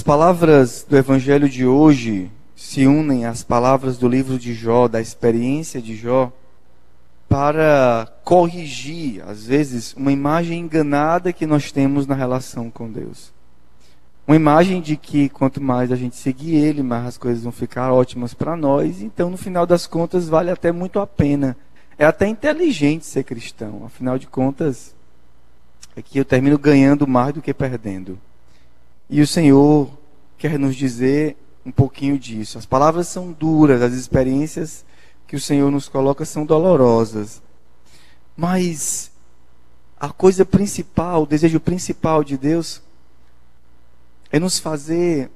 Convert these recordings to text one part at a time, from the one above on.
As palavras do evangelho de hoje se unem às palavras do livro de Jó, da experiência de Jó, para corrigir, às vezes, uma imagem enganada que nós temos na relação com Deus. Uma imagem de que quanto mais a gente seguir Ele, mais as coisas vão ficar ótimas para nós. Então, no final das contas, vale até muito a pena. É até inteligente ser cristão. Afinal de contas, é que eu termino ganhando mais do que perdendo. E o Senhor quer nos dizer um pouquinho disso. As palavras são duras, as experiências que o Senhor nos coloca são dolorosas. Mas a coisa principal, o desejo principal de Deus é nos fazer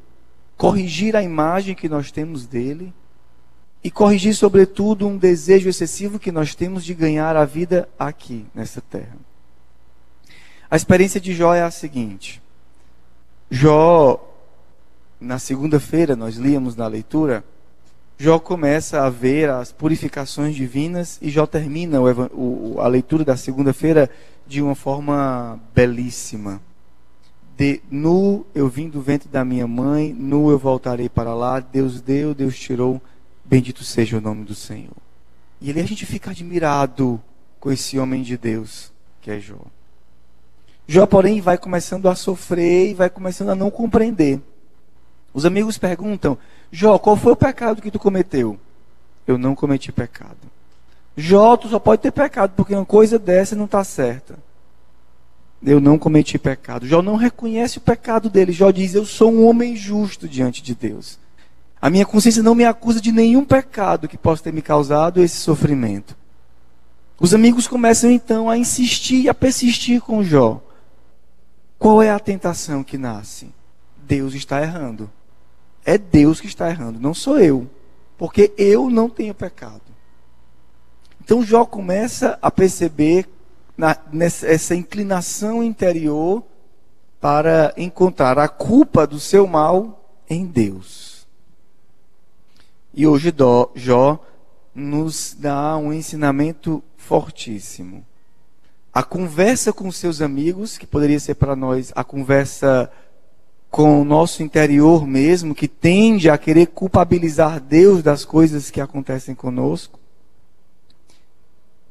corrigir a imagem que nós temos dele e corrigir, sobretudo, um desejo excessivo que nós temos de ganhar a vida aqui, nessa terra. A experiência de Jó é a seguinte: Jó, na segunda-feira, nós líamos na leitura, Jó começa a ver as purificações divinas e Jó termina o, o, a leitura da segunda-feira de uma forma belíssima. De, nu eu vim do ventre da minha mãe, nu eu voltarei para lá. Deus deu, Deus tirou. Bendito seja o nome do Senhor. E ali a gente fica admirado com esse homem de Deus que é Jó. Jó, porém, vai começando a sofrer e vai começando a não compreender. Os amigos perguntam: Jó, qual foi o pecado que tu cometeu? Eu não cometi pecado. Jó, tu só pode ter pecado porque uma coisa dessa não está certa. Eu não cometi pecado. Jó não reconhece o pecado dele. Jó diz: Eu sou um homem justo diante de Deus. A minha consciência não me acusa de nenhum pecado que possa ter me causado esse sofrimento. Os amigos começam então a insistir e a persistir com Jó. Qual é a tentação que nasce? Deus está errando. É Deus que está errando, não sou eu. Porque eu não tenho pecado. Então Jó começa a perceber na, nessa, essa inclinação interior para encontrar a culpa do seu mal em Deus. E hoje Jó nos dá um ensinamento fortíssimo. A conversa com seus amigos, que poderia ser para nós a conversa com o nosso interior mesmo, que tende a querer culpabilizar Deus das coisas que acontecem conosco,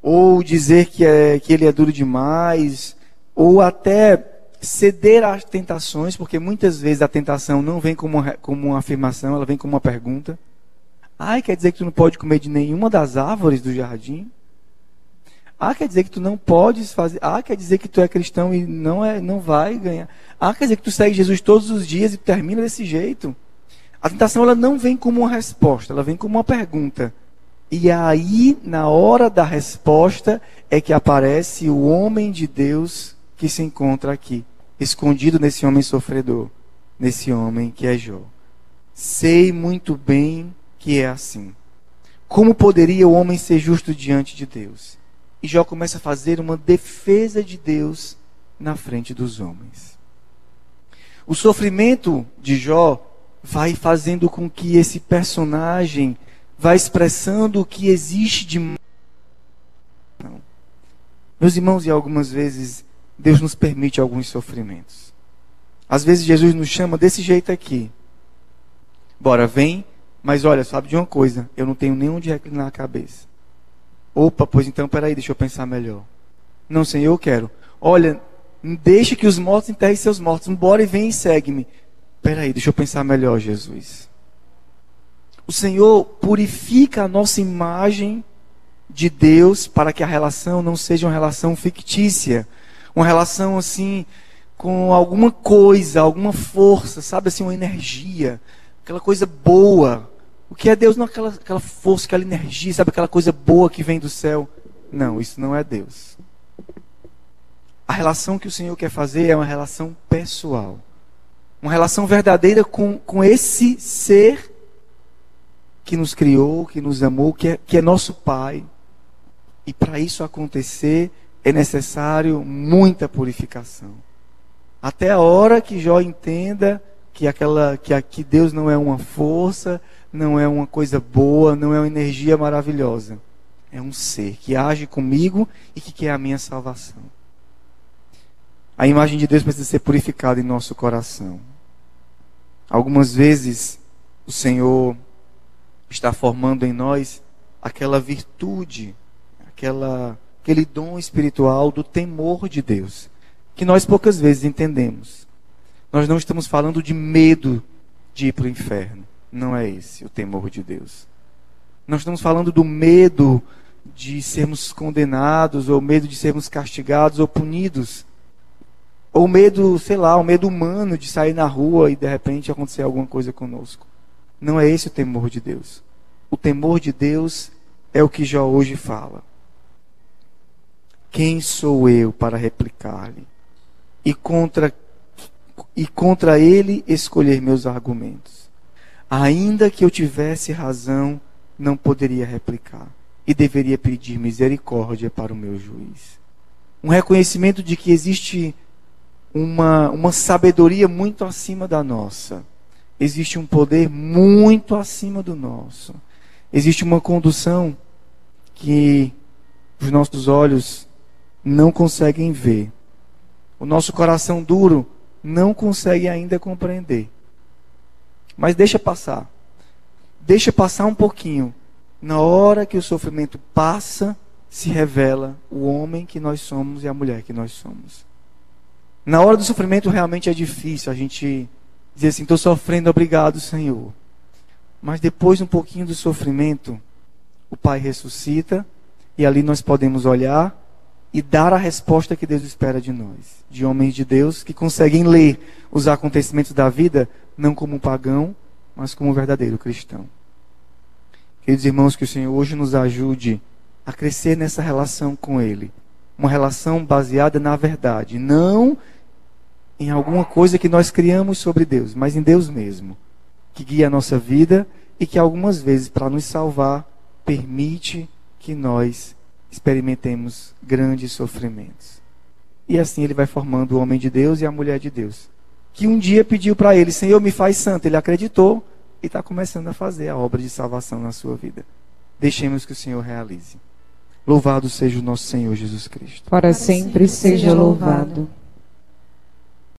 ou dizer que, é, que ele é duro demais, ou até ceder às tentações, porque muitas vezes a tentação não vem como uma, como uma afirmação, ela vem como uma pergunta. Ai, quer dizer que tu não pode comer de nenhuma das árvores do jardim? Ah, quer dizer que tu não podes fazer. Ah, quer dizer que tu é cristão e não é, não vai ganhar. Ah, quer dizer que tu segue Jesus todos os dias e termina desse jeito. A tentação ela não vem como uma resposta, ela vem como uma pergunta. E aí, na hora da resposta, é que aparece o homem de Deus que se encontra aqui, escondido nesse homem sofredor, nesse homem que é Jó. Sei muito bem que é assim. Como poderia o homem ser justo diante de Deus? E Jó começa a fazer uma defesa de Deus na frente dos homens. O sofrimento de Jó vai fazendo com que esse personagem vá expressando o que existe de Não. Meus irmãos, e algumas vezes Deus nos permite alguns sofrimentos. Às vezes Jesus nos chama desse jeito aqui. Bora, vem, mas olha, sabe de uma coisa, eu não tenho nem onde reclinar a cabeça. Opa, pois então, peraí, deixa eu pensar melhor. Não, Senhor, eu quero. Olha, deixa que os mortos enterrem seus mortos. Embora e vem e segue-me. Peraí, deixa eu pensar melhor, Jesus. O Senhor purifica a nossa imagem de Deus para que a relação não seja uma relação fictícia. Uma relação assim, com alguma coisa, alguma força, sabe assim, uma energia. Aquela coisa boa o que é Deus não é aquela, aquela força, aquela energia, sabe aquela coisa boa que vem do céu. Não, isso não é Deus. A relação que o Senhor quer fazer é uma relação pessoal. Uma relação verdadeira com, com esse ser que nos criou, que nos amou, que é, que é nosso Pai. E para isso acontecer, é necessário muita purificação. Até a hora que Jó entenda que aquela que aqui Deus não é uma força, não é uma coisa boa, não é uma energia maravilhosa. É um ser que age comigo e que quer a minha salvação. A imagem de Deus precisa ser purificada em nosso coração. Algumas vezes o Senhor está formando em nós aquela virtude, aquela, aquele dom espiritual do temor de Deus, que nós poucas vezes entendemos. Nós não estamos falando de medo de ir para o inferno. Não é esse o temor de Deus. Nós estamos falando do medo de sermos condenados, ou medo de sermos castigados ou punidos. Ou medo, sei lá, o medo humano de sair na rua e de repente acontecer alguma coisa conosco. Não é esse o temor de Deus. O temor de Deus é o que Jó hoje fala. Quem sou eu para replicar-lhe? E contra, e contra ele escolher meus argumentos. Ainda que eu tivesse razão, não poderia replicar. E deveria pedir misericórdia para o meu juiz. Um reconhecimento de que existe uma, uma sabedoria muito acima da nossa. Existe um poder muito acima do nosso. Existe uma condução que os nossos olhos não conseguem ver. O nosso coração duro não consegue ainda compreender. Mas deixa passar. Deixa passar um pouquinho. Na hora que o sofrimento passa, se revela o homem que nós somos e a mulher que nós somos. Na hora do sofrimento realmente é difícil a gente dizer assim, estou sofrendo, obrigado Senhor. Mas depois um pouquinho do sofrimento, o Pai ressuscita e ali nós podemos olhar e dar a resposta que Deus espera de nós, de homens de Deus que conseguem ler os acontecimentos da vida não como um pagão, mas como um verdadeiro cristão. Queridos irmãos, que o Senhor hoje nos ajude a crescer nessa relação com Ele. Uma relação baseada na verdade, não em alguma coisa que nós criamos sobre Deus, mas em Deus mesmo, que guia a nossa vida e que algumas vezes, para nos salvar, permite que nós experimentemos grandes sofrimentos. E assim ele vai formando o homem de Deus e a mulher de Deus. Que um dia pediu para ele, Senhor, me faz santo. Ele acreditou e está começando a fazer a obra de salvação na sua vida. Deixemos que o Senhor realize. Louvado seja o nosso Senhor Jesus Cristo. Para sempre seja louvado.